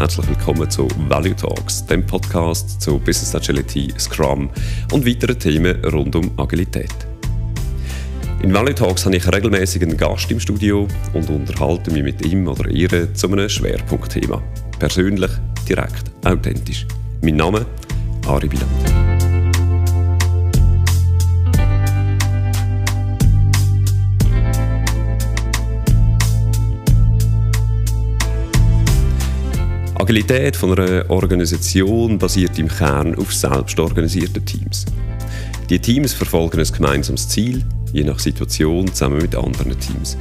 herzlich willkommen zu Value Talks, dem Podcast zu Business Agility, Scrum und weiteren Themen rund um Agilität. In Value Talks habe ich regelmäßig einen Gast im Studio und unterhalte mich mit ihm oder ihr zu einem Schwerpunktthema. Persönlich, direkt, authentisch. Mein Name Ari Biland. Agilität von einer Organisation basiert im Kern auf selbstorganisierten Teams. Die Teams verfolgen ein gemeinsames Ziel, je nach Situation zusammen mit anderen Teams.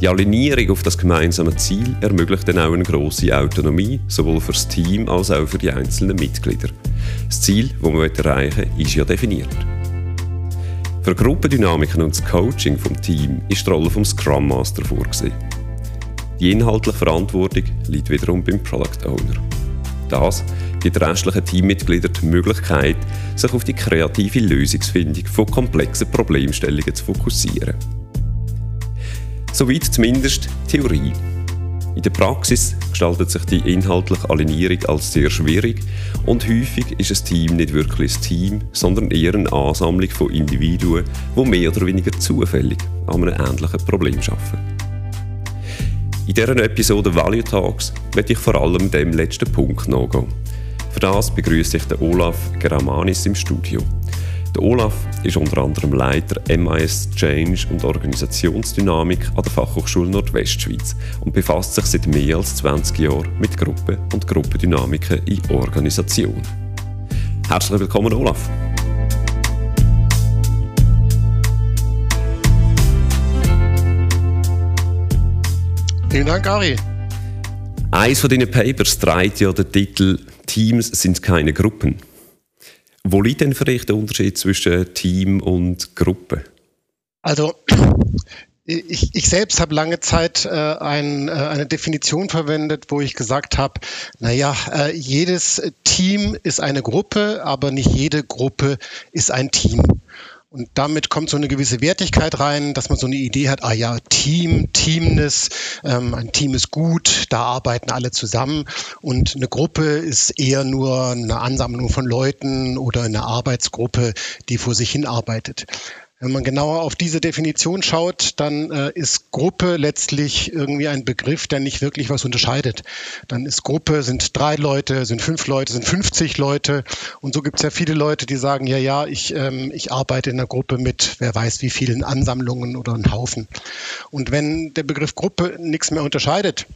Die Alignierung auf das gemeinsame Ziel ermöglicht dann auch eine grosse Autonomie, sowohl für das Team als auch für die einzelnen Mitglieder. Das Ziel, das man erreichen will, ist ja definiert. Für Gruppendynamiken und das Coaching vom Team ist die Rolle vom Scrum Master vorgesehen. Die inhaltliche Verantwortung liegt wiederum beim Product Owner. Das gibt restlichen Teammitgliedern die Möglichkeit, sich auf die kreative Lösungsfindung von komplexen Problemstellungen zu fokussieren. Soweit zumindest Theorie. In der Praxis gestaltet sich die inhaltliche Alignierung als sehr schwierig und häufig ist ein Team nicht wirklich ein Team, sondern eher eine Ansammlung von Individuen, die mehr oder weniger zufällig an einem ähnlichen Problem arbeiten. In dieser Episode Value Talks werde ich vor allem dem letzten Punkt nachgehen. Für das begrüße ich den Olaf Geramanis im Studio. Der Olaf ist unter anderem Leiter MIS Change und Organisationsdynamik an der Fachhochschule Nordwestschweiz und befasst sich seit mehr als 20 Jahren mit Gruppen und Gruppendynamiken in Organisation. Herzlich willkommen, Olaf. Vielen Dank, Ari. Eins von deinen Papers trägt ja den Titel Teams sind keine Gruppen. Wo liegt denn für dich der Unterschied zwischen Team und Gruppe? Also ich, ich, selbst habe lange Zeit äh, ein, äh, eine Definition verwendet, wo ich gesagt habe, naja, äh, jedes Team ist eine Gruppe, aber nicht jede Gruppe ist ein Team. Und damit kommt so eine gewisse Wertigkeit rein, dass man so eine Idee hat, ah ja, Team, Teamness, ähm, ein Team ist gut, da arbeiten alle zusammen. Und eine Gruppe ist eher nur eine Ansammlung von Leuten oder eine Arbeitsgruppe, die vor sich hin arbeitet. Wenn man genauer auf diese Definition schaut, dann äh, ist Gruppe letztlich irgendwie ein Begriff, der nicht wirklich was unterscheidet. Dann ist Gruppe, sind drei Leute, sind fünf Leute, sind 50 Leute. Und so gibt es ja viele Leute, die sagen, ja, ja, ich, ähm, ich arbeite in einer Gruppe mit, wer weiß wie vielen Ansammlungen oder einem Haufen. Und wenn der Begriff Gruppe nichts mehr unterscheidet,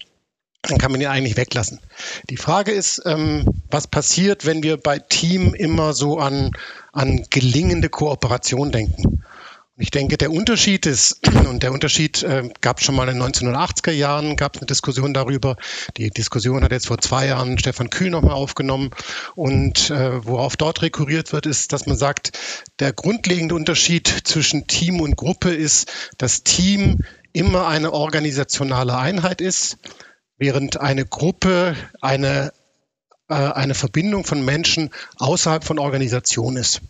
dann kann man ihn eigentlich weglassen. Die Frage ist, ähm, was passiert, wenn wir bei Team immer so an, an gelingende Kooperation denken? Ich denke, der Unterschied ist, und der Unterschied äh, gab es schon mal in den 1980er Jahren, gab es eine Diskussion darüber. Die Diskussion hat jetzt vor zwei Jahren Stefan Kühl nochmal aufgenommen. Und äh, worauf dort rekurriert wird, ist, dass man sagt, der grundlegende Unterschied zwischen Team und Gruppe ist, dass Team immer eine organisationale Einheit ist, während eine Gruppe eine, äh, eine Verbindung von Menschen außerhalb von Organisation ist.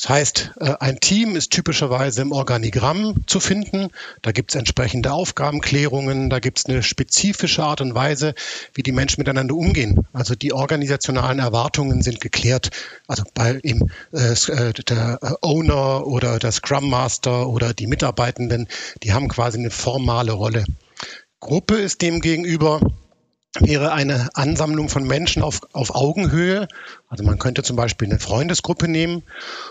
Das heißt, äh, ein Team ist typischerweise im Organigramm zu finden. Da gibt es entsprechende Aufgabenklärungen, da gibt es eine spezifische Art und Weise, wie die Menschen miteinander umgehen. Also die organisationalen Erwartungen sind geklärt. Also bei ihm, äh, äh der Owner oder der Scrum Master oder die Mitarbeitenden, die haben quasi eine formale Rolle. Gruppe ist demgegenüber wäre eine Ansammlung von Menschen auf, auf Augenhöhe. Also man könnte zum Beispiel eine Freundesgruppe nehmen.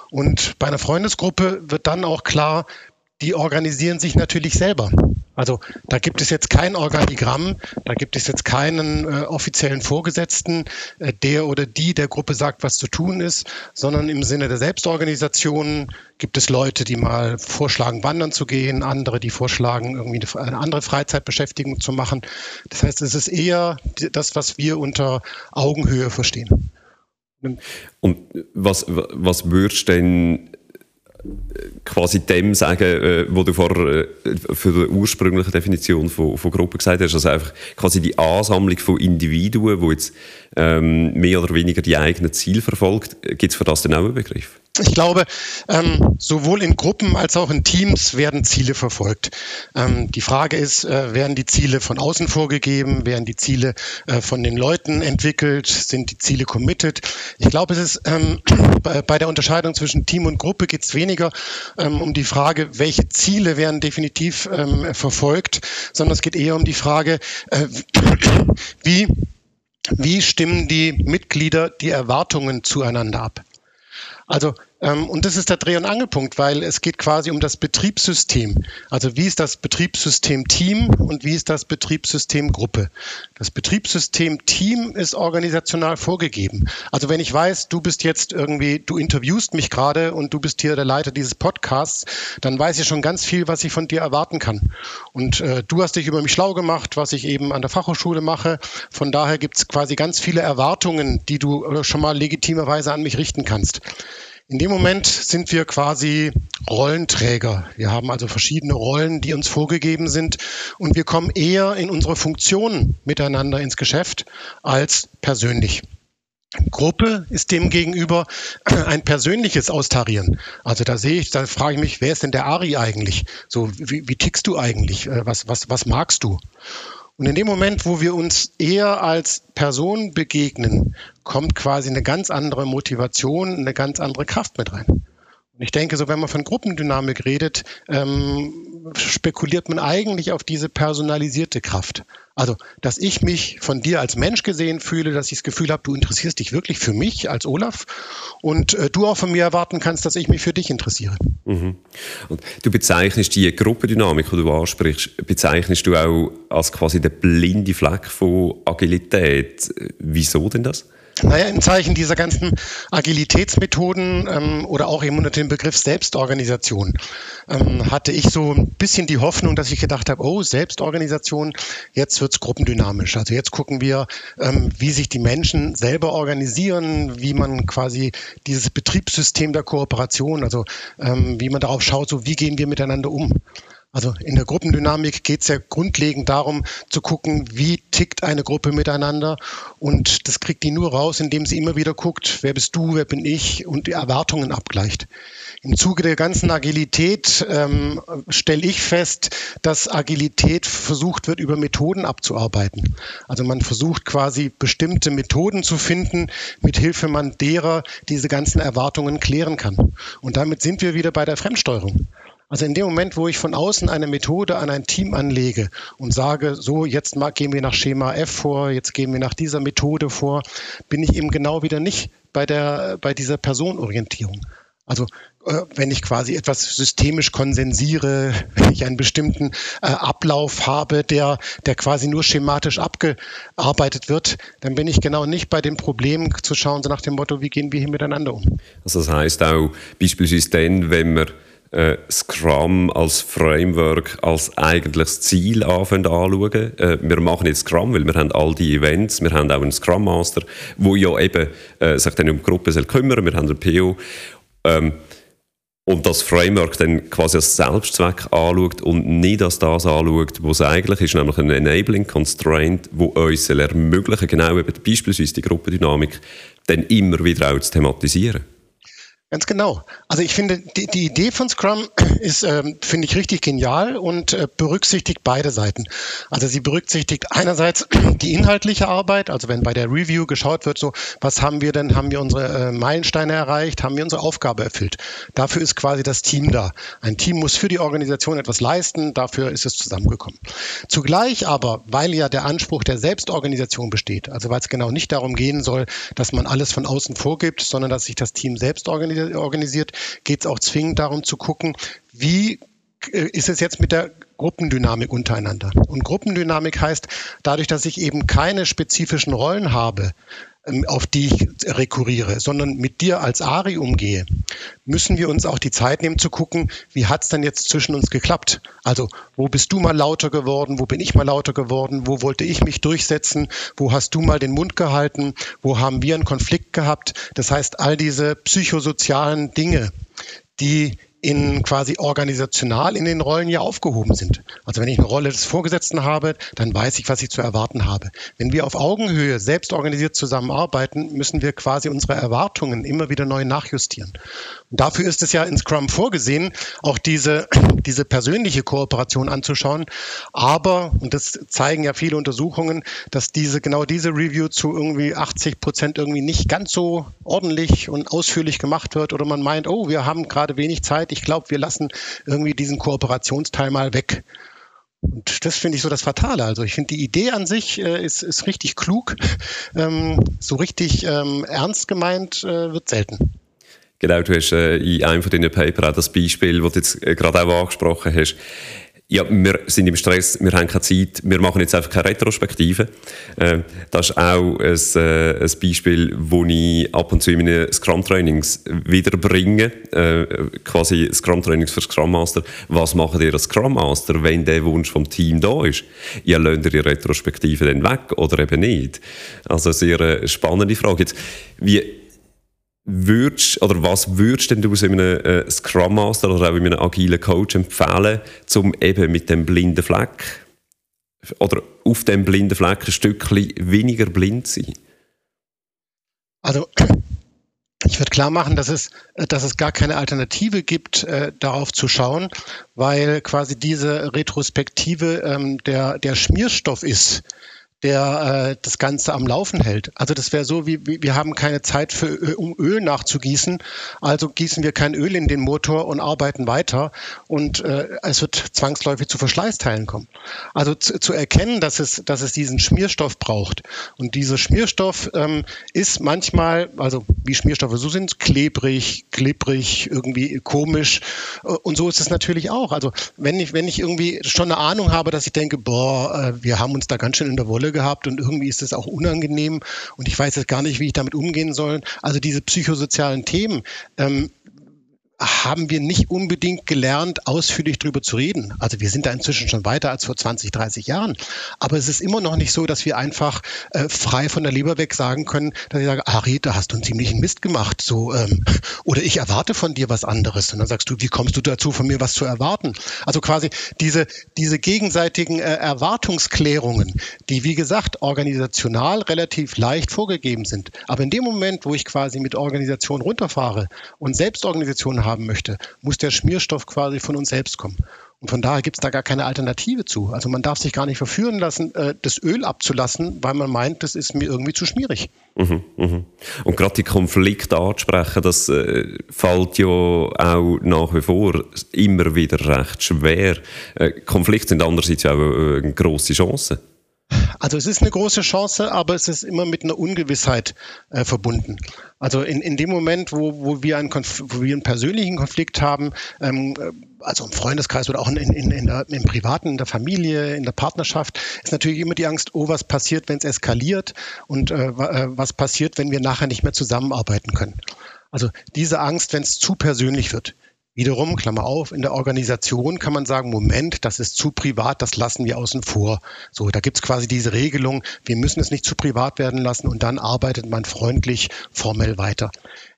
Und bei einer Freundesgruppe wird dann auch klar, die organisieren sich natürlich selber. Also da gibt es jetzt kein Organigramm, da gibt es jetzt keinen äh, offiziellen Vorgesetzten, äh, der oder die der Gruppe sagt, was zu tun ist, sondern im Sinne der Selbstorganisation gibt es Leute, die mal vorschlagen, wandern zu gehen, andere, die vorschlagen, irgendwie eine andere Freizeitbeschäftigung zu machen. Das heißt, es ist eher das, was wir unter Augenhöhe verstehen. Und was, was würdest du denn quasi dem sagen, äh, wo du vorher äh, für die ursprüngliche Definition von, von Gruppe gesagt hast, also einfach quasi die Ansammlung von Individuen, die jetzt ähm, mehr oder weniger die eigenen Ziele verfolgt. Gibt es für das denn auch einen Begriff? Ich glaube, ähm, sowohl in Gruppen als auch in Teams werden Ziele verfolgt. Ähm, die Frage ist, äh, werden die Ziele von außen vorgegeben? Werden die Ziele äh, von den Leuten entwickelt? Sind die Ziele committed? Ich glaube, es ist ähm, bei, bei, der Unterscheidung zwischen Team und Gruppe geht es weniger ähm, um die Frage, welche Ziele werden definitiv ähm, verfolgt, sondern es geht eher um die Frage, äh, wie, wie stimmen die Mitglieder die Erwartungen zueinander ab? Also, und das ist der Dreh- und Angelpunkt, weil es geht quasi um das Betriebssystem. Also wie ist das Betriebssystem Team und wie ist das Betriebssystem Gruppe? Das Betriebssystem Team ist organisational vorgegeben. Also wenn ich weiß, du bist jetzt irgendwie, du interviewst mich gerade und du bist hier der Leiter dieses Podcasts, dann weiß ich schon ganz viel, was ich von dir erwarten kann. Und äh, du hast dich über mich schlau gemacht, was ich eben an der Fachhochschule mache. Von daher gibt es quasi ganz viele Erwartungen, die du äh, schon mal legitimerweise an mich richten kannst. In dem Moment sind wir quasi Rollenträger. Wir haben also verschiedene Rollen, die uns vorgegeben sind und wir kommen eher in unsere Funktionen miteinander ins Geschäft als persönlich. Gruppe ist dem gegenüber ein persönliches Austarieren. Also da sehe ich, da frage ich mich, wer ist denn der Ari eigentlich? So, wie, wie tickst du eigentlich? Äh, was, was, was magst du? Und in dem Moment, wo wir uns eher als Person begegnen, kommt quasi eine ganz andere Motivation, eine ganz andere Kraft mit rein. Ich denke, so wenn man von Gruppendynamik redet, ähm, spekuliert man eigentlich auf diese personalisierte Kraft. Also, dass ich mich von dir als Mensch gesehen fühle, dass ich das Gefühl habe, du interessierst dich wirklich für mich als Olaf und äh, du auch von mir erwarten kannst, dass ich mich für dich interessiere. Mhm. Und du bezeichnest die Gruppendynamik, die du ansprichst, bezeichnest du auch als quasi der blinde Fleck von Agilität. Wieso denn das? Naja, im Zeichen dieser ganzen Agilitätsmethoden ähm, oder auch eben unter dem Begriff Selbstorganisation ähm, hatte ich so ein bisschen die Hoffnung, dass ich gedacht habe, oh, Selbstorganisation, jetzt wird's gruppendynamisch. Also jetzt gucken wir, ähm, wie sich die Menschen selber organisieren, wie man quasi dieses Betriebssystem der Kooperation, also ähm, wie man darauf schaut, so wie gehen wir miteinander um. Also in der Gruppendynamik geht es ja grundlegend darum zu gucken, wie tickt eine Gruppe miteinander. Und das kriegt die nur raus, indem sie immer wieder guckt, wer bist du, wer bin ich und die Erwartungen abgleicht. Im Zuge der ganzen Agilität ähm, stelle ich fest, dass Agilität versucht wird, über Methoden abzuarbeiten. Also man versucht quasi bestimmte Methoden zu finden, mit Hilfe man derer diese ganzen Erwartungen klären kann. Und damit sind wir wieder bei der Fremdsteuerung. Also in dem Moment, wo ich von außen eine Methode an ein Team anlege und sage, so jetzt mal gehen wir nach Schema F vor, jetzt gehen wir nach dieser Methode vor, bin ich eben genau wieder nicht bei der bei dieser Personorientierung. Also äh, wenn ich quasi etwas systemisch konsensiere, wenn ich einen bestimmten äh, Ablauf habe, der, der quasi nur schematisch abgearbeitet wird, dann bin ich genau nicht bei dem Problem zu schauen, so nach dem Motto, wie gehen wir hier miteinander um. Also das heißt auch beispielsweise dann, wenn wir äh, Scrum als Framework als eigentliches Ziel anschauen. Äh, wir machen jetzt Scrum, weil wir haben all die Events, wir haben auch einen Scrum Master, wo ja eben äh, sich dann um die Gruppe soll kümmern, wir haben einen PO. Ähm, und das Framework dann quasi als Selbstzweck anschaut und nicht als das anschaut, was es eigentlich ist, nämlich ein Enabling Constraint, wo uns ermöglichen, genau eben beispielsweise die Gruppendynamik, dann immer wieder auch zu thematisieren. Ganz genau. Also ich finde, die, die Idee von Scrum ist, ähm, finde ich, richtig genial und äh, berücksichtigt beide Seiten. Also sie berücksichtigt einerseits die inhaltliche Arbeit, also wenn bei der Review geschaut wird, so was haben wir denn, haben wir unsere äh, Meilensteine erreicht, haben wir unsere Aufgabe erfüllt. Dafür ist quasi das Team da. Ein Team muss für die Organisation etwas leisten, dafür ist es zusammengekommen. Zugleich aber, weil ja der Anspruch der Selbstorganisation besteht, also weil es genau nicht darum gehen soll, dass man alles von außen vorgibt, sondern dass sich das Team selbst organisiert, organisiert, geht es auch zwingend darum zu gucken, wie äh, ist es jetzt mit der Gruppendynamik untereinander. Und Gruppendynamik heißt, dadurch, dass ich eben keine spezifischen Rollen habe, ähm, auf die ich rekurriere, sondern mit dir als Ari umgehe, müssen wir uns auch die Zeit nehmen zu gucken, wie hat es denn jetzt zwischen uns geklappt? Also, wo bist du mal lauter geworden? Wo bin ich mal lauter geworden? Wo wollte ich mich durchsetzen? Wo hast du mal den Mund gehalten? Wo haben wir einen Konflikt gehabt? Das heißt, all diese psychosozialen Dinge, die in quasi organisational in den Rollen ja aufgehoben sind. Also wenn ich eine Rolle des Vorgesetzten habe, dann weiß ich, was ich zu erwarten habe. Wenn wir auf Augenhöhe selbst organisiert zusammenarbeiten, müssen wir quasi unsere Erwartungen immer wieder neu nachjustieren. Und dafür ist es ja in Scrum vorgesehen, auch diese, diese persönliche Kooperation anzuschauen. Aber, und das zeigen ja viele Untersuchungen, dass diese, genau diese Review zu irgendwie 80 Prozent irgendwie nicht ganz so ordentlich und ausführlich gemacht wird oder man meint, oh, wir haben gerade wenig Zeit, ich glaube, wir lassen irgendwie diesen Kooperationsteil mal weg. Und das finde ich so das Fatale. Also ich finde die Idee an sich äh, ist, ist richtig klug. Ähm, so richtig ähm, ernst gemeint äh, wird selten. Genau, du hast äh, in einem von deinen Paper auch das Beispiel, das du jetzt äh, gerade auch angesprochen hast, ja, wir sind im Stress, wir haben keine Zeit, wir machen jetzt einfach keine Retrospektive. Äh, das ist auch ein, äh, ein Beispiel, wo ich ab und zu in meinen Scrum-Trainings wiederbringe, äh, quasi Scrum-Trainings für Scrum Master. Was macht ihr als Scrum Master, wenn der Wunsch vom Team da ist? Ja, lernt ihr die Retrospektive dann weg oder eben nicht? Also eine sehr äh, spannende Frage. Jetzt, wie würdest, oder was würdest denn du aus einem äh, Scrum Master oder auch in einem agilen Coach empfehlen, um eben mit dem blinden Fleck oder auf dem blinden Fleck ein Stückchen weniger blind zu sein? Also ich würde klar machen, dass es, dass es gar keine Alternative gibt, äh, darauf zu schauen, weil quasi diese Retrospektive ähm, der, der Schmierstoff ist der äh, das Ganze am Laufen hält. Also das wäre so, wie, wie wir haben keine Zeit für um Öl nachzugießen, also gießen wir kein Öl in den Motor und arbeiten weiter und äh, es wird zwangsläufig zu Verschleißteilen kommen. Also zu, zu erkennen, dass es, dass es diesen Schmierstoff braucht und dieser Schmierstoff ähm, ist manchmal, also wie Schmierstoffe so sind, klebrig, klebrig, irgendwie komisch und so ist es natürlich auch. Also wenn ich wenn ich irgendwie schon eine Ahnung habe, dass ich denke, boah, äh, wir haben uns da ganz schön in der Wolle gehabt und irgendwie ist es auch unangenehm und ich weiß jetzt gar nicht, wie ich damit umgehen soll. Also diese psychosozialen Themen, ähm, haben wir nicht unbedingt gelernt, ausführlich darüber zu reden. Also wir sind da inzwischen schon weiter als vor 20, 30 Jahren. Aber es ist immer noch nicht so, dass wir einfach äh, frei von der Leber weg sagen können, dass ich sage, Ari, da hast du einen ziemlichen Mist gemacht. So, ähm, oder ich erwarte von dir was anderes. Und dann sagst du, wie kommst du dazu, von mir was zu erwarten? Also quasi diese, diese gegenseitigen äh, Erwartungsklärungen, die, wie gesagt, organisational relativ leicht vorgegeben sind. Aber in dem Moment, wo ich quasi mit Organisation runterfahre und Selbstorganisation habe, haben möchte, muss der Schmierstoff quasi von uns selbst kommen. Und von daher gibt es da gar keine Alternative zu. Also man darf sich gar nicht verführen lassen, äh, das Öl abzulassen, weil man meint, das ist mir irgendwie zu schmierig. Mhm, mh. Und gerade die Konflikte anzusprechen, das äh, fällt ja auch nach wie vor immer wieder recht schwer. Äh, Konflikte sind andererseits auch äh, eine grosse Chance. Also es ist eine große Chance, aber es ist immer mit einer Ungewissheit äh, verbunden. Also in, in dem Moment, wo, wo, wir einen wo wir einen persönlichen Konflikt haben, ähm, also im Freundeskreis oder auch in, in, in der, im Privaten, in der Familie, in der Partnerschaft, ist natürlich immer die Angst, oh, was passiert, wenn es eskaliert und äh, äh, was passiert, wenn wir nachher nicht mehr zusammenarbeiten können. Also diese Angst, wenn es zu persönlich wird. Wiederum, Klammer auf, in der Organisation kann man sagen, Moment, das ist zu privat, das lassen wir außen vor. So, da gibt's quasi diese Regelung, wir müssen es nicht zu privat werden lassen und dann arbeitet man freundlich formell weiter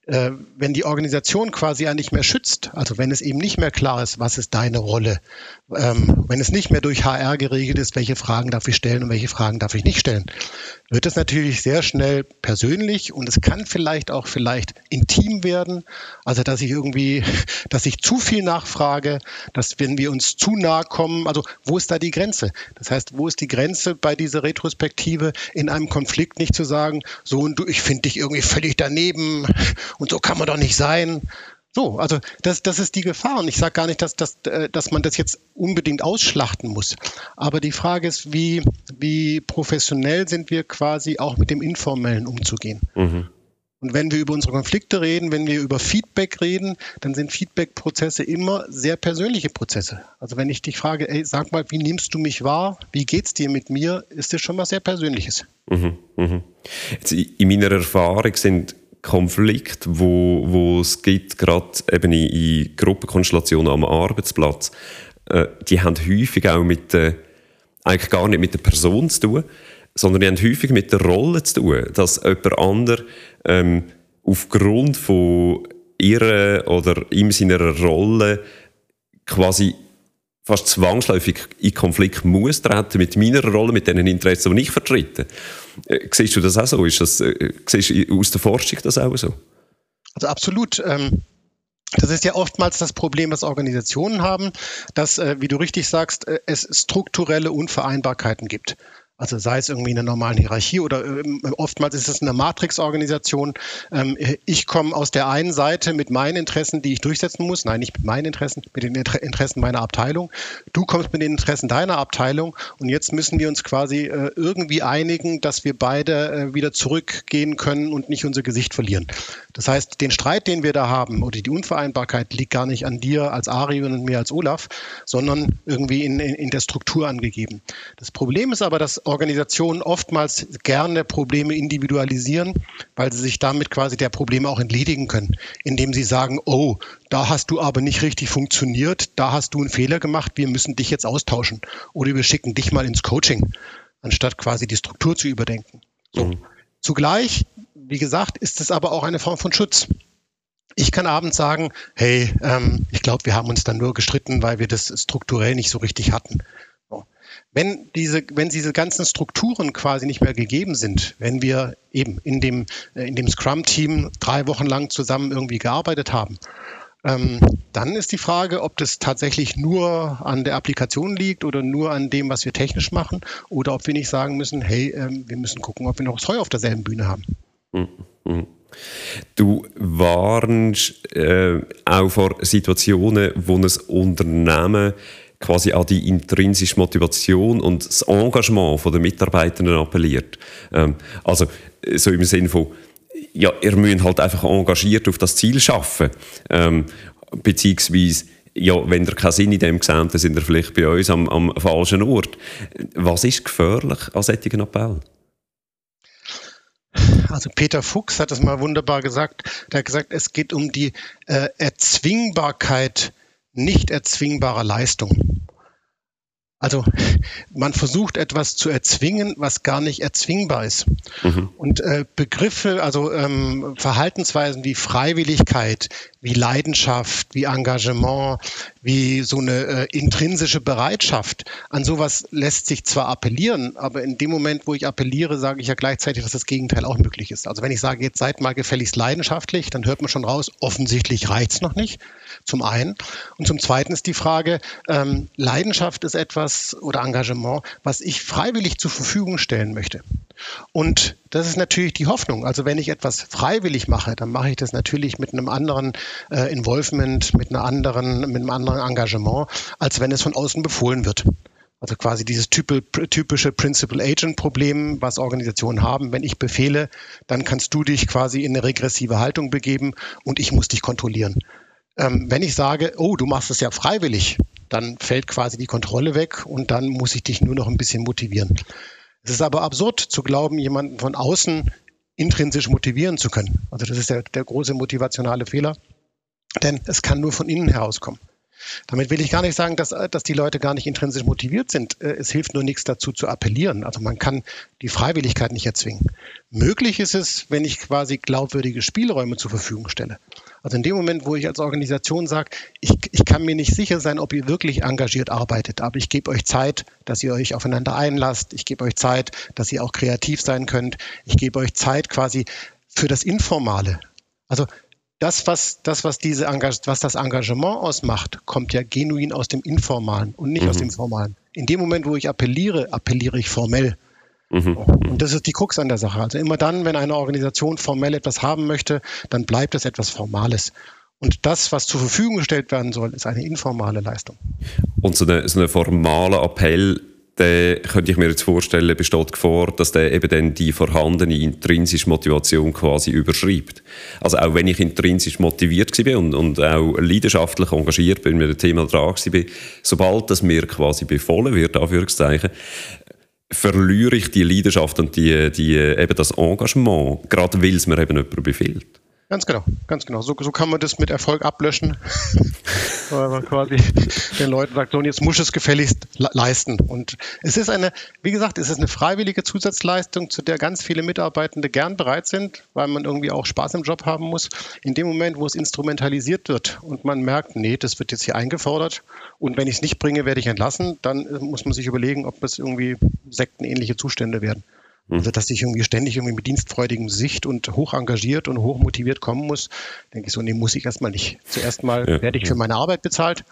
äh, wenn die Organisation quasi ja nicht mehr schützt, also wenn es eben nicht mehr klar ist, was ist deine Rolle, ähm, wenn es nicht mehr durch HR geregelt ist, welche Fragen darf ich stellen und welche Fragen darf ich nicht stellen, wird es natürlich sehr schnell persönlich und es kann vielleicht auch vielleicht intim werden, also dass ich irgendwie, dass ich zu viel nachfrage, dass wenn wir uns zu nahe kommen, also wo ist da die Grenze? Das heißt, wo ist die Grenze bei dieser Retrospektive in einem Konflikt nicht zu sagen, so und du, ich finde dich irgendwie völlig daneben und so kann man doch nicht sein. So, also das, das ist die Gefahr. Und ich sage gar nicht, dass, dass, äh, dass man das jetzt unbedingt ausschlachten muss. Aber die Frage ist, wie, wie professionell sind wir quasi auch mit dem Informellen umzugehen. Mhm. Und wenn wir über unsere Konflikte reden, wenn wir über Feedback reden, dann sind Feedback-Prozesse immer sehr persönliche Prozesse. Also wenn ich dich frage, ey, sag mal, wie nimmst du mich wahr? Wie geht's dir mit mir? Ist das schon was sehr Persönliches. Mhm, mh. Jetzt, in meiner Erfahrung sind Konflikt, wo, wo es gibt, gerade eben in, Gruppenkonstellationen am Arbeitsplatz, äh, die haben häufig auch mit der, eigentlich gar nicht mit der Person zu tun, sondern die haben häufig mit der Rolle zu tun, dass jemand anderes ähm, aufgrund von ihre oder in seiner Rolle quasi fast zwangsläufig in Konflikt muss treten mit meiner Rolle, mit den Interessen, die ich vertrete. Äh, siehst du das auch so? Ist das, äh, siehst du aus der Forschung das auch so? Also absolut. Ähm das ist ja oftmals das Problem, was Organisationen haben, dass, äh, wie du richtig sagst, äh, es strukturelle Unvereinbarkeiten gibt. Also sei es irgendwie in einer normalen Hierarchie oder ähm, oftmals ist es eine Matrix-Organisation. Ähm, ich komme aus der einen Seite mit meinen Interessen, die ich durchsetzen muss. Nein, nicht mit meinen Interessen, mit den Interessen meiner Abteilung. Du kommst mit den Interessen deiner Abteilung und jetzt müssen wir uns quasi äh, irgendwie einigen, dass wir beide äh, wieder zurückgehen können und nicht unser Gesicht verlieren. Das heißt, den Streit, den wir da haben oder die Unvereinbarkeit liegt gar nicht an dir als Ari und mir als Olaf, sondern irgendwie in, in, in der Struktur angegeben. Das Problem ist aber, dass Organisationen oftmals gerne Probleme individualisieren, weil sie sich damit quasi der Probleme auch entledigen können, indem sie sagen, oh, da hast du aber nicht richtig funktioniert, da hast du einen Fehler gemacht, wir müssen dich jetzt austauschen oder wir schicken dich mal ins Coaching, anstatt quasi die Struktur zu überdenken. So. Mhm. Zugleich, wie gesagt, ist es aber auch eine Form von Schutz. Ich kann abends sagen, hey, ähm, ich glaube, wir haben uns dann nur gestritten, weil wir das strukturell nicht so richtig hatten. Wenn diese, wenn diese ganzen Strukturen quasi nicht mehr gegeben sind, wenn wir eben in dem, äh, in dem Scrum-Team drei Wochen lang zusammen irgendwie gearbeitet haben, ähm, dann ist die Frage, ob das tatsächlich nur an der Applikation liegt oder nur an dem, was wir technisch machen, oder ob wir nicht sagen müssen, hey, ähm, wir müssen gucken, ob wir noch das Heu auf derselben Bühne haben. Mhm. Du warnst äh, auch vor Situationen, wo ein Unternehmen quasi an die intrinsische Motivation und das Engagement der Mitarbeitenden appelliert. Ähm, also so im Sinne von, ja, ihr müsst halt einfach engagiert auf das Ziel schaffen, ähm, beziehungsweise ja, wenn ihr keinen Sinn in dem seht, dann sind ihr vielleicht bei uns am, am falschen Ort. Was ist gefährlich an solchen Appell? Also Peter Fuchs hat das mal wunderbar gesagt. Er hat gesagt, es geht um die äh, Erzwingbarkeit nicht erzwingbarer Leistung. Also man versucht etwas zu erzwingen, was gar nicht erzwingbar ist. Mhm. Und äh, Begriffe, also ähm, Verhaltensweisen wie Freiwilligkeit, wie Leidenschaft, wie Engagement, wie so eine äh, intrinsische Bereitschaft, an sowas lässt sich zwar appellieren, aber in dem Moment, wo ich appelliere, sage ich ja gleichzeitig, dass das Gegenteil auch möglich ist. Also wenn ich sage, jetzt seid mal gefälligst leidenschaftlich, dann hört man schon raus, offensichtlich reicht's noch nicht zum einen. Und zum zweiten ist die Frage, ähm, Leidenschaft ist etwas oder Engagement, was ich freiwillig zur Verfügung stellen möchte. Und das ist natürlich die Hoffnung. Also wenn ich etwas freiwillig mache, dann mache ich das natürlich mit einem anderen äh, Involvement, mit, einer anderen, mit einem anderen Engagement, als wenn es von außen befohlen wird. Also quasi dieses typische Principal-Agent-Problem, was Organisationen haben. Wenn ich befehle, dann kannst du dich quasi in eine regressive Haltung begeben und ich muss dich kontrollieren. Ähm, wenn ich sage, oh, du machst es ja freiwillig, dann fällt quasi die Kontrolle weg und dann muss ich dich nur noch ein bisschen motivieren. Es ist aber absurd zu glauben, jemanden von außen intrinsisch motivieren zu können. Also das ist der, der große motivationale Fehler, denn es kann nur von innen herauskommen. Damit will ich gar nicht sagen, dass, dass die Leute gar nicht intrinsisch motiviert sind. Äh, es hilft nur nichts dazu zu appellieren. Also man kann die Freiwilligkeit nicht erzwingen. Möglich ist es, wenn ich quasi glaubwürdige Spielräume zur Verfügung stelle. Also in dem Moment, wo ich als Organisation sage, ich, ich kann mir nicht sicher sein, ob ihr wirklich engagiert arbeitet, aber ich gebe euch Zeit, dass ihr euch aufeinander einlasst. Ich gebe euch Zeit, dass ihr auch kreativ sein könnt. Ich gebe euch Zeit quasi für das Informale. Also das, was, das, was, diese was das Engagement ausmacht, kommt ja genuin aus dem Informalen und nicht mhm. aus dem Formalen. In dem Moment, wo ich appelliere, appelliere ich formell. Mhm. Und das ist die Krux an der Sache. Also immer dann, wenn eine Organisation formell etwas haben möchte, dann bleibt es etwas Formales. Und das, was zur Verfügung gestellt werden soll, ist eine informale Leistung. Und so ein so eine formaler Appell, der könnte ich mir jetzt vorstellen, besteht Gefahr, dass der eben dann die vorhandene intrinsische Motivation quasi überschreibt. Also auch wenn ich intrinsisch motiviert war und, und auch leidenschaftlich engagiert bin, mit dem Thema dran war, sobald das mir quasi befohlen wird, Anführungszeichen, verliere ich die Leidenschaft und die, die, eben das Engagement, gerade weil es mir eben jemand befiehlt. Ganz genau, ganz genau. So, so kann man das mit Erfolg ablöschen. Weil man quasi den Leuten sagt, so, und jetzt muss es gefälligst leisten. Und es ist eine, wie gesagt, es ist eine freiwillige Zusatzleistung, zu der ganz viele Mitarbeitende gern bereit sind, weil man irgendwie auch Spaß im Job haben muss. In dem Moment, wo es instrumentalisiert wird und man merkt, nee, das wird jetzt hier eingefordert und wenn ich es nicht bringe, werde ich entlassen, dann muss man sich überlegen, ob es irgendwie sektenähnliche Zustände werden. Mhm. Also, dass ich irgendwie ständig irgendwie mit dienstfreudigem Sicht und hoch engagiert und hoch motiviert kommen muss, denke ich so, nee, muss ich erstmal nicht. Zuerst mal ja, werde ich für meine Arbeit bezahlt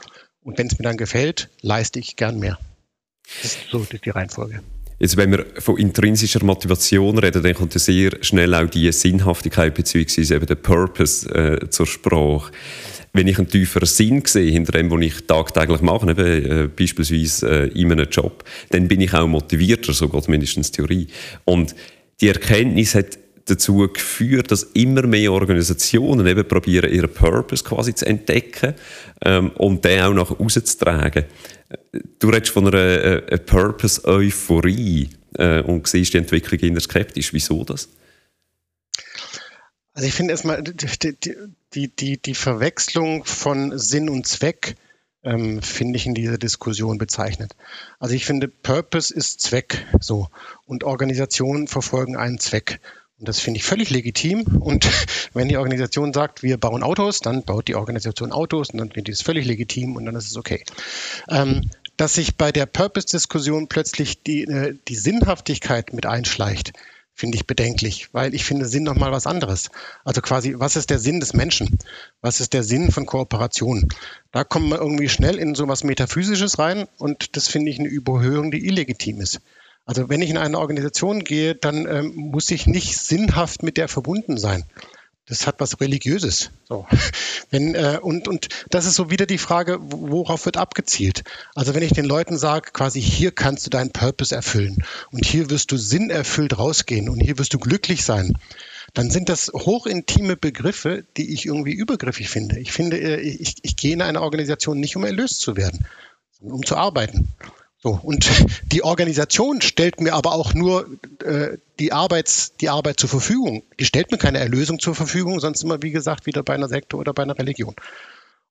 und wenn es mir dann gefällt, leiste ich gern mehr. Das ist so die Reihenfolge. Jetzt, wenn wir von intrinsischer Motivation reden, dann kommt sehr schnell auch die Sinnhaftigkeit bzw. eben der Purpose äh, zur Sprache wenn ich einen tieferen Sinn sehe hinter dem, was ich tagtäglich mache, eben, äh, beispielsweise äh, in einem Job, dann bin ich auch motivierter, so geht mindestens Theorie. Und die Erkenntnis hat dazu geführt, dass immer mehr Organisationen eben probieren, ihren Purpose quasi zu entdecken ähm, und den auch nach außen zu tragen. Du redest von einer, äh, einer Purpose-Euphorie äh, und siehst die Entwicklung eher skeptisch. Wieso das? Also ich finde erstmal die, die, die, die Verwechslung von Sinn und Zweck ähm, finde ich in dieser Diskussion bezeichnet. Also ich finde, Purpose ist Zweck so und Organisationen verfolgen einen Zweck. Und das finde ich völlig legitim. Und wenn die Organisation sagt, wir bauen Autos, dann baut die Organisation Autos und dann finde ich es völlig legitim und dann ist es okay. Ähm, dass sich bei der Purpose-Diskussion plötzlich die, äh, die Sinnhaftigkeit mit einschleicht, finde ich bedenklich, weil ich finde Sinn nochmal was anderes. Also quasi, was ist der Sinn des Menschen? Was ist der Sinn von Kooperation? Da kommen wir irgendwie schnell in so was Metaphysisches rein und das finde ich eine Überhöhung, die illegitim ist. Also wenn ich in eine Organisation gehe, dann ähm, muss ich nicht sinnhaft mit der verbunden sein das hat was Religiöses. So. Wenn, äh, und, und das ist so wieder die Frage, worauf wird abgezielt? Also wenn ich den Leuten sage, quasi hier kannst du deinen Purpose erfüllen und hier wirst du sinnerfüllt rausgehen und hier wirst du glücklich sein, dann sind das hochintime Begriffe, die ich irgendwie übergriffig finde. Ich finde, äh, ich, ich gehe in eine Organisation nicht, um erlöst zu werden, sondern um zu arbeiten. So, und die Organisation stellt mir aber auch nur äh, die, Arbeits, die Arbeit zur Verfügung. Die stellt mir keine Erlösung zur Verfügung, sonst immer, wie gesagt, wieder bei einer Sekte oder bei einer Religion.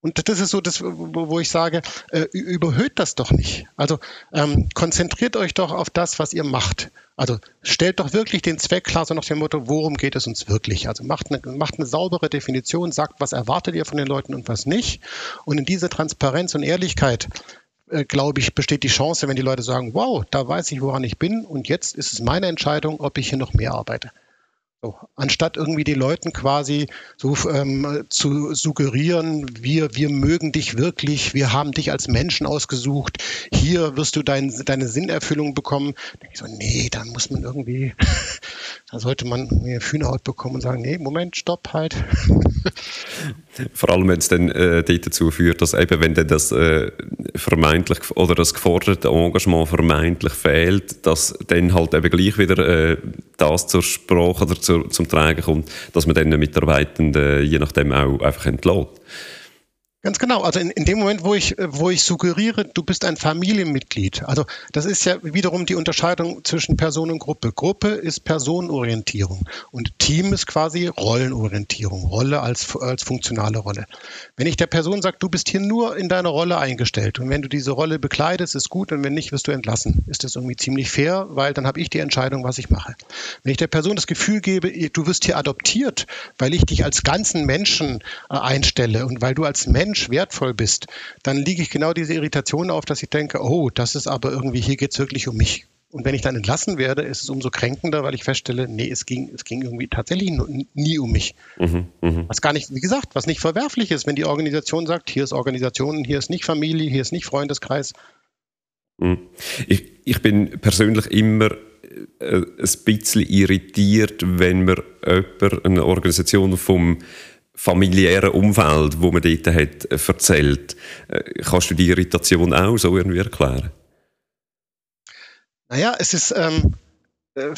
Und das ist so das, wo ich sage, äh, überhöht das doch nicht. Also ähm, konzentriert euch doch auf das, was ihr macht. Also stellt doch wirklich den Zweck klar, so nach dem Motto, worum geht es uns wirklich? Also macht eine, macht eine saubere Definition, sagt, was erwartet ihr von den Leuten und was nicht. Und in dieser Transparenz und Ehrlichkeit äh, glaube ich, besteht die Chance, wenn die Leute sagen, wow, da weiß ich, woran ich bin und jetzt ist es meine Entscheidung, ob ich hier noch mehr arbeite. So, anstatt irgendwie den Leuten quasi so ähm, zu suggerieren, wir, wir mögen dich wirklich, wir haben dich als Menschen ausgesucht, hier wirst du dein, deine Sinnerfüllung bekommen. Da ich so, nee, da muss man irgendwie, da sollte man eine Hühnerhaut bekommen und sagen, nee, Moment, stopp halt. Vor allem, wenn es dann äh, dazu führt, dass eben, wenn dann das äh, vermeintlich oder das geforderte Engagement vermeintlich fehlt, dass dann halt eben gleich wieder äh, das zur Sprache oder zur, zum Tragen kommt, dass man dann den Mitarbeitenden je nachdem auch einfach entlädt. Ganz genau. Also in, in dem Moment, wo ich, wo ich suggeriere, du bist ein Familienmitglied. Also das ist ja wiederum die Unterscheidung zwischen Person und Gruppe. Gruppe ist Personenorientierung und Team ist quasi Rollenorientierung, Rolle als, als funktionale Rolle. Wenn ich der Person sage, du bist hier nur in deiner Rolle eingestellt und wenn du diese Rolle bekleidest, ist gut und wenn nicht, wirst du entlassen. Ist das irgendwie ziemlich fair, weil dann habe ich die Entscheidung, was ich mache. Wenn ich der Person das Gefühl gebe, du wirst hier adoptiert, weil ich dich als ganzen Menschen äh, einstelle und weil du als Mensch Mensch wertvoll bist, dann liege ich genau diese Irritation auf, dass ich denke, oh, das ist aber irgendwie, hier geht es wirklich um mich. Und wenn ich dann entlassen werde, ist es umso kränkender, weil ich feststelle, nee, es ging, es ging irgendwie tatsächlich nie um mich. Mhm, mh. Was gar nicht, wie gesagt, was nicht verwerflich ist, wenn die Organisation sagt, hier ist Organisation, hier ist nicht Familie, hier ist nicht Freundeskreis. Mhm. Ich, ich bin persönlich immer äh, ein bisschen irritiert, wenn man jemand, eine Organisation vom familiären Umfeld, wo man dort hat, äh, erzählt. Äh, kannst du die Irritation auch so irgendwie erklären? Naja, es ist, ähm, äh,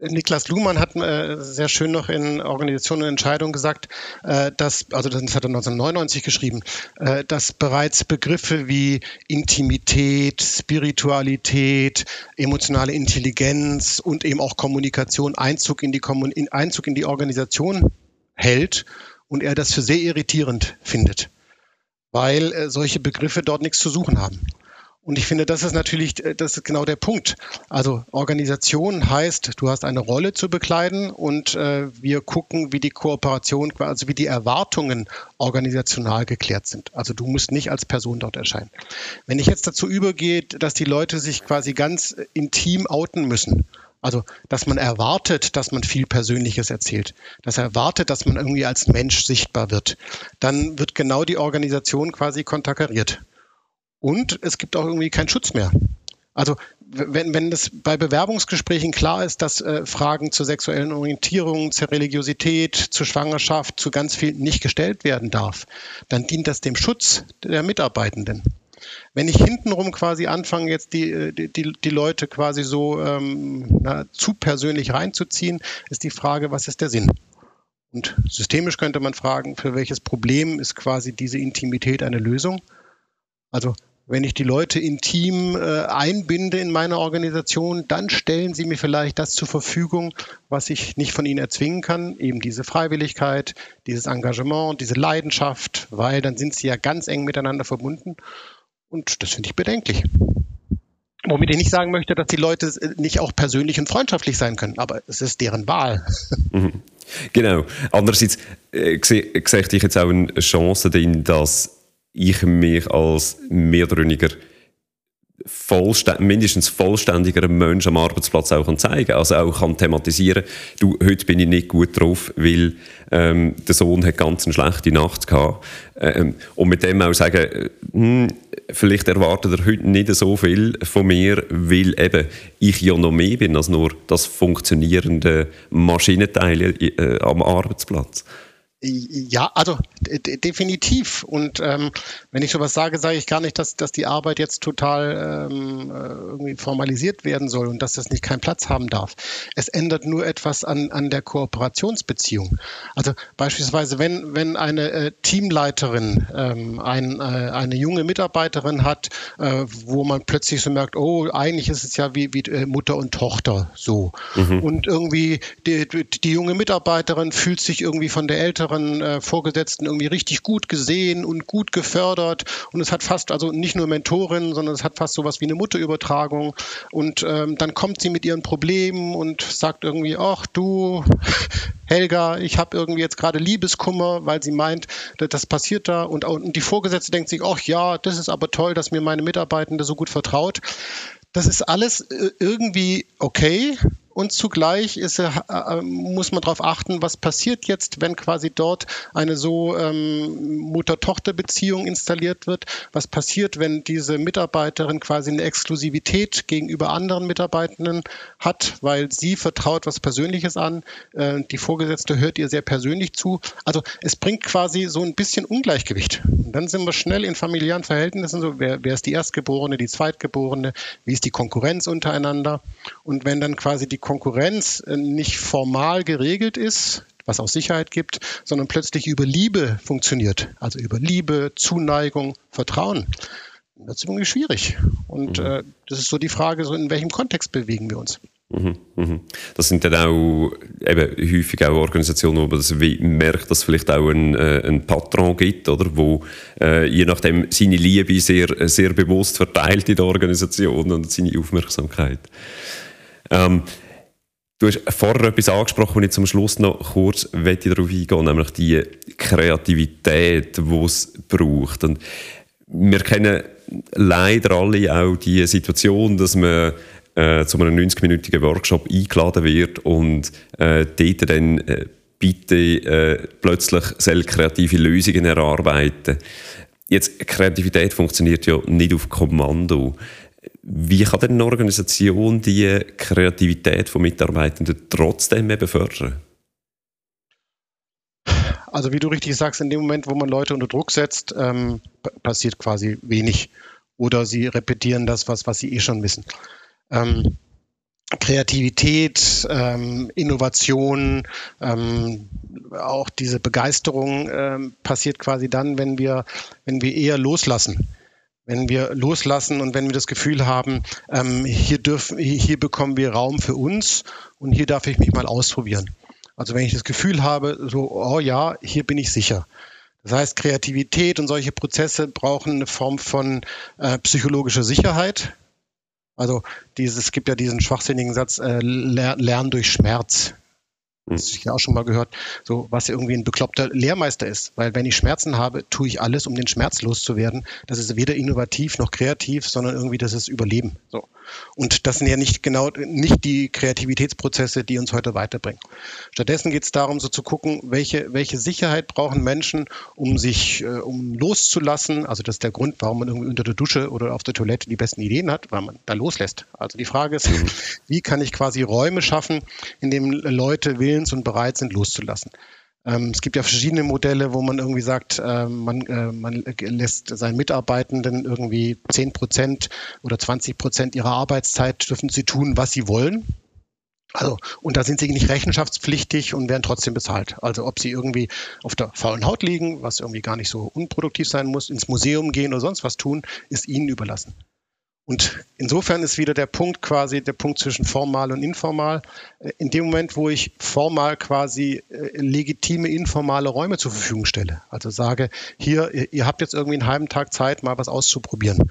Niklas Luhmann hat äh, sehr schön noch in Organisation und Entscheidung gesagt, äh, dass, also das hat er 1999 geschrieben, äh, dass bereits Begriffe wie Intimität, Spiritualität, emotionale Intelligenz und eben auch Kommunikation Einzug in die, Kommun Einzug in die Organisation hält und er das für sehr irritierend findet, weil äh, solche Begriffe dort nichts zu suchen haben. Und ich finde, das ist natürlich, äh, das ist genau der Punkt. Also Organisation heißt, du hast eine Rolle zu bekleiden und äh, wir gucken, wie die Kooperation, also wie die Erwartungen organisational geklärt sind. Also du musst nicht als Person dort erscheinen. Wenn ich jetzt dazu übergehe, dass die Leute sich quasi ganz intim outen müssen, also, dass man erwartet, dass man viel Persönliches erzählt, dass er erwartet, dass man irgendwie als Mensch sichtbar wird, dann wird genau die Organisation quasi konterkariert. Und es gibt auch irgendwie keinen Schutz mehr. Also wenn, wenn es bei Bewerbungsgesprächen klar ist, dass äh, Fragen zur sexuellen Orientierung, zur Religiosität, zur Schwangerschaft, zu ganz viel nicht gestellt werden darf, dann dient das dem Schutz der Mitarbeitenden. Wenn ich hintenrum quasi anfange, jetzt die, die, die Leute quasi so ähm, na, zu persönlich reinzuziehen, ist die Frage, was ist der Sinn? Und systemisch könnte man fragen, für welches Problem ist quasi diese Intimität eine Lösung? Also wenn ich die Leute intim äh, einbinde in meine Organisation, dann stellen sie mir vielleicht das zur Verfügung, was ich nicht von ihnen erzwingen kann, eben diese Freiwilligkeit, dieses Engagement, diese Leidenschaft, weil dann sind sie ja ganz eng miteinander verbunden. Und das finde ich bedenklich. Womit ich nicht sagen möchte, dass die Leute nicht auch persönlich und freundschaftlich sein können, aber es ist deren Wahl. Mhm. Genau. Andererseits äh, sehe ich jetzt auch eine Chance darin, dass ich mich als mehr oder weniger vollständ, mindestens vollständiger Mensch am Arbeitsplatz auch kann zeigen Also auch kann thematisieren, du, heute bin ich nicht gut drauf, weil ähm, der Sohn hat ganz eine schlechte Nacht gehabt. Ähm, und mit dem auch sagen, äh, hm, vielleicht erwartet er heute nicht so viel von mir, weil eben ich ja noch mehr bin als nur das funktionierende Maschinenteil äh, am Arbeitsplatz. Ja, also definitiv. Und ähm, wenn ich sowas sage, sage ich gar nicht, dass, dass die Arbeit jetzt total ähm, äh, irgendwie formalisiert werden soll und dass das nicht keinen Platz haben darf. Es ändert nur etwas an, an der Kooperationsbeziehung. Also beispielsweise, wenn, wenn eine äh, Teamleiterin ähm, ein, äh, eine junge Mitarbeiterin hat, äh, wo man plötzlich so merkt, oh, eigentlich ist es ja wie, wie äh, Mutter und Tochter so. Mhm. Und irgendwie die, die junge Mitarbeiterin fühlt sich irgendwie von der älteren anderen äh, Vorgesetzten irgendwie richtig gut gesehen und gut gefördert. Und es hat fast, also nicht nur Mentorin, sondern es hat fast sowas wie eine Mutterübertragung. Und ähm, dann kommt sie mit ihren Problemen und sagt irgendwie, ach du, Helga, ich habe irgendwie jetzt gerade Liebeskummer, weil sie meint, das passiert da. Und, und die Vorgesetzte denkt sich, ach ja, das ist aber toll, dass mir meine Mitarbeitende so gut vertraut. Das ist alles äh, irgendwie okay, und zugleich ist, äh, äh, muss man darauf achten, was passiert jetzt, wenn quasi dort eine so ähm, Mutter-Tochter-Beziehung installiert wird. Was passiert, wenn diese Mitarbeiterin quasi eine Exklusivität gegenüber anderen Mitarbeitenden hat, weil sie vertraut was Persönliches an. Äh, die Vorgesetzte hört ihr sehr persönlich zu. Also es bringt quasi so ein bisschen Ungleichgewicht. Und dann sind wir schnell in familiären Verhältnissen. So, wer, wer ist die Erstgeborene, die Zweitgeborene? Wie ist die Konkurrenz untereinander? Und wenn dann quasi die Konkurrenz äh, nicht formal geregelt ist, was auch Sicherheit gibt, sondern plötzlich über Liebe funktioniert. Also über Liebe, Zuneigung, Vertrauen. Das ist irgendwie schwierig. Und mhm. äh, das ist so die Frage, so in welchem Kontext bewegen wir uns. Mhm, mhm. Das sind dann auch eben häufig auch Organisationen, wo man das merkt, dass es vielleicht auch einen, äh, einen Patron gibt, oder, wo äh, je nachdem seine Liebe sehr, sehr bewusst verteilt in der Organisation und seine Aufmerksamkeit. Ähm, Du hast vorher etwas angesprochen, und ich zum Schluss noch kurz darauf eingehen nämlich die Kreativität, die es braucht. Und wir kennen leider alle auch die Situation, dass man äh, zu einem 90-minütigen Workshop eingeladen wird und äh, dort dann äh, bitte äh, plötzlich kreative Lösungen erarbeiten. Jetzt, Kreativität funktioniert ja nicht auf Kommando. Wie kann denn eine Organisation die Kreativität von Mitarbeitenden trotzdem eben fördern? Also wie du richtig sagst, in dem Moment, wo man Leute unter Druck setzt, ähm, passiert quasi wenig. Oder sie repetieren das, was, was sie eh schon wissen. Ähm, Kreativität, ähm, Innovation, ähm, auch diese Begeisterung ähm, passiert quasi dann, wenn wir, wenn wir eher loslassen. Wenn wir loslassen und wenn wir das Gefühl haben, ähm, hier, dürfen, hier bekommen wir Raum für uns und hier darf ich mich mal ausprobieren. Also wenn ich das Gefühl habe, so, oh ja, hier bin ich sicher. Das heißt, Kreativität und solche Prozesse brauchen eine Form von äh, psychologischer Sicherheit. Also dieses, es gibt ja diesen schwachsinnigen Satz, äh, Lernen durch Schmerz. Das habe ich ja auch schon mal gehört, so was irgendwie ein bekloppter Lehrmeister ist. Weil wenn ich Schmerzen habe, tue ich alles, um den Schmerz loszuwerden. Das ist weder innovativ noch kreativ, sondern irgendwie das ist Überleben. So. Und das sind ja nicht genau nicht die Kreativitätsprozesse, die uns heute weiterbringen. Stattdessen geht es darum, so zu gucken, welche, welche Sicherheit brauchen Menschen, um sich, äh, um loszulassen. Also das ist der Grund, warum man irgendwie unter der Dusche oder auf der Toilette die besten Ideen hat, weil man da loslässt. Also die Frage ist, mhm. wie kann ich quasi Räume schaffen, in denen Leute willens und bereit sind, loszulassen. Ähm, es gibt ja verschiedene Modelle, wo man irgendwie sagt, äh, man, äh, man lässt seinen Mitarbeitenden irgendwie 10 Prozent oder 20 Prozent ihrer Arbeitszeit dürfen sie tun, was sie wollen. Also, und da sind sie nicht rechenschaftspflichtig und werden trotzdem bezahlt. Also, ob sie irgendwie auf der faulen Haut liegen, was irgendwie gar nicht so unproduktiv sein muss, ins Museum gehen oder sonst was tun, ist ihnen überlassen. Und insofern ist wieder der Punkt quasi der Punkt zwischen formal und informal. Äh, in dem Moment, wo ich formal quasi äh, legitime informale Räume zur Verfügung stelle, also sage, hier, ihr habt jetzt irgendwie einen halben Tag Zeit, mal was auszuprobieren.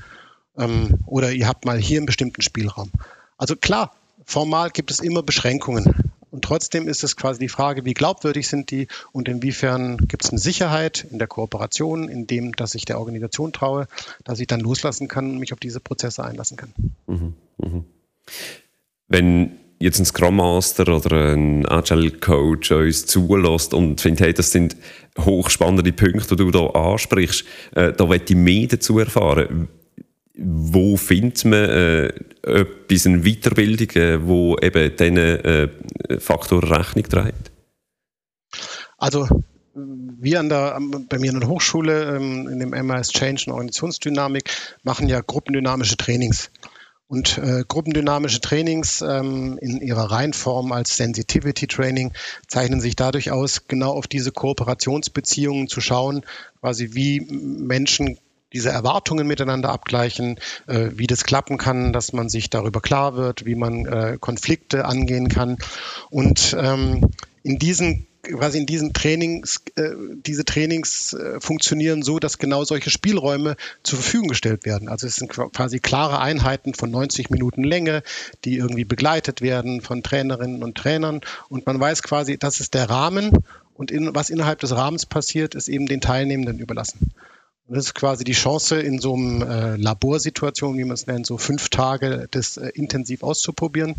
Ähm, oder ihr habt mal hier einen bestimmten Spielraum. Also klar, formal gibt es immer Beschränkungen. Und trotzdem ist es quasi die Frage, wie glaubwürdig sind die und inwiefern gibt es eine Sicherheit in der Kooperation, in dem, dass ich der Organisation traue, dass ich dann loslassen kann und mich auf diese Prozesse einlassen kann. Mhm, mh. Wenn jetzt ein Scrum Master oder ein Agile Coach uns zulässt und findet, hey, das sind hochspannende Punkte, die du da ansprichst, äh, da möchte ich mehr dazu erfahren wo findet man äh, etwas, eine Weiterbildung, äh, wo eben diesen äh, Faktoren Rechnung trägt? Also wir an der, bei mir an der Hochschule ähm, in dem MIS Change und Organisationsdynamik machen ja gruppendynamische Trainings. Und äh, gruppendynamische Trainings ähm, in ihrer Reihenform als Sensitivity Training zeichnen sich dadurch aus, genau auf diese Kooperationsbeziehungen zu schauen, quasi wie Menschen diese Erwartungen miteinander abgleichen, äh, wie das klappen kann, dass man sich darüber klar wird, wie man äh, Konflikte angehen kann. Und ähm, in diesen quasi in diesen Trainings, äh, diese Trainings äh, funktionieren so, dass genau solche Spielräume zur Verfügung gestellt werden. Also es sind quasi klare Einheiten von 90 Minuten Länge, die irgendwie begleitet werden von Trainerinnen und Trainern. Und man weiß quasi, das ist der Rahmen und in, was innerhalb des Rahmens passiert, ist eben den Teilnehmenden überlassen. Das ist quasi die Chance, in so einem äh, Laborsituation, wie man es nennt, so fünf Tage das äh, intensiv auszuprobieren.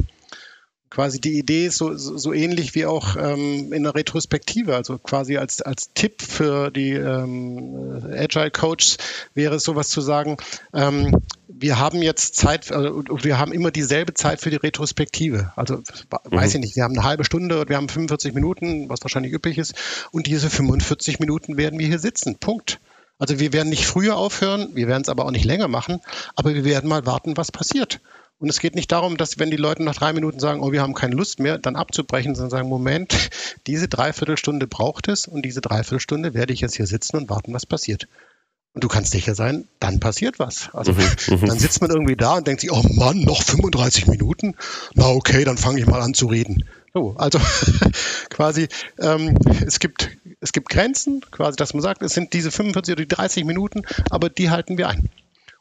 Quasi die Idee ist so, so, so ähnlich wie auch ähm, in der Retrospektive, also quasi als, als Tipp für die ähm, Agile Coaches wäre es sowas zu sagen, ähm, wir haben jetzt Zeit, also wir haben immer dieselbe Zeit für die Retrospektive. Also mhm. weiß ich nicht, wir haben eine halbe Stunde und wir haben 45 Minuten, was wahrscheinlich üppig ist, und diese 45 Minuten werden wir hier sitzen. Punkt. Also wir werden nicht früher aufhören, wir werden es aber auch nicht länger machen, aber wir werden mal warten, was passiert. Und es geht nicht darum, dass wenn die Leute nach drei Minuten sagen, oh, wir haben keine Lust mehr, dann abzubrechen, sondern sagen, Moment, diese Dreiviertelstunde braucht es und diese Dreiviertelstunde werde ich jetzt hier sitzen und warten, was passiert. Und du kannst sicher sein, dann passiert was. Also mhm, mhm. dann sitzt man irgendwie da und denkt sich, oh Mann, noch 35 Minuten? Na okay, dann fange ich mal an zu reden. So, also quasi, ähm, es, gibt, es gibt Grenzen, quasi, dass man sagt, es sind diese 45 oder die 30 Minuten, aber die halten wir ein.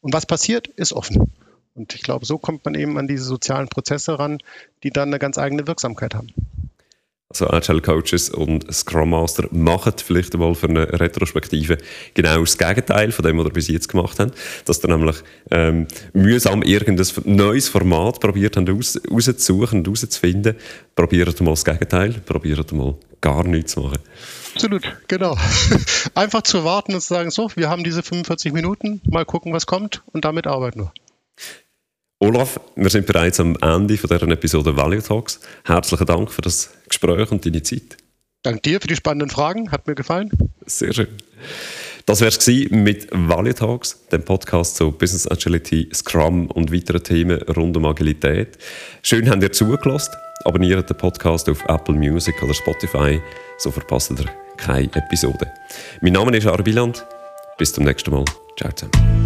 Und was passiert, ist offen. Und ich glaube, so kommt man eben an diese sozialen Prozesse ran, die dann eine ganz eigene Wirksamkeit haben. Also Agile Coaches und Scrum Master machen vielleicht einmal für eine Retrospektive genau das Gegenteil von dem, was ihr bis jetzt gemacht habt. Dass ihr nämlich ähm, mühsam irgendein neues Format probiert habt aus, rauszusuchen und rauszufinden. Probiert mal das Gegenteil, probiert mal gar nichts zu machen. Absolut, genau. Einfach zu warten und zu sagen, so, wir haben diese 45 Minuten, mal gucken, was kommt und damit arbeiten wir. Olaf, wir sind bereits am Ende von dieser Episode Value Talks. Herzlichen Dank für das Gespräch und deine Zeit. Danke dir für die spannenden Fragen, hat mir gefallen. Sehr schön. Das wäre es mit Value Talks, dem Podcast zu Business Agility, Scrum und weiteren Themen rund um Agilität. Schön habt ihr zugelassen. Abonniert den Podcast auf Apple Music oder Spotify, so verpasst ihr keine Episode. Mein Name ist Arbiland. Bis zum nächsten Mal. Ciao zusammen.